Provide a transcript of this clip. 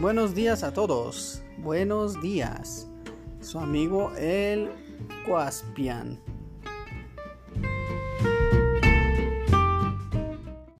Buenos días a todos. Buenos días. Su amigo el Cuaspian.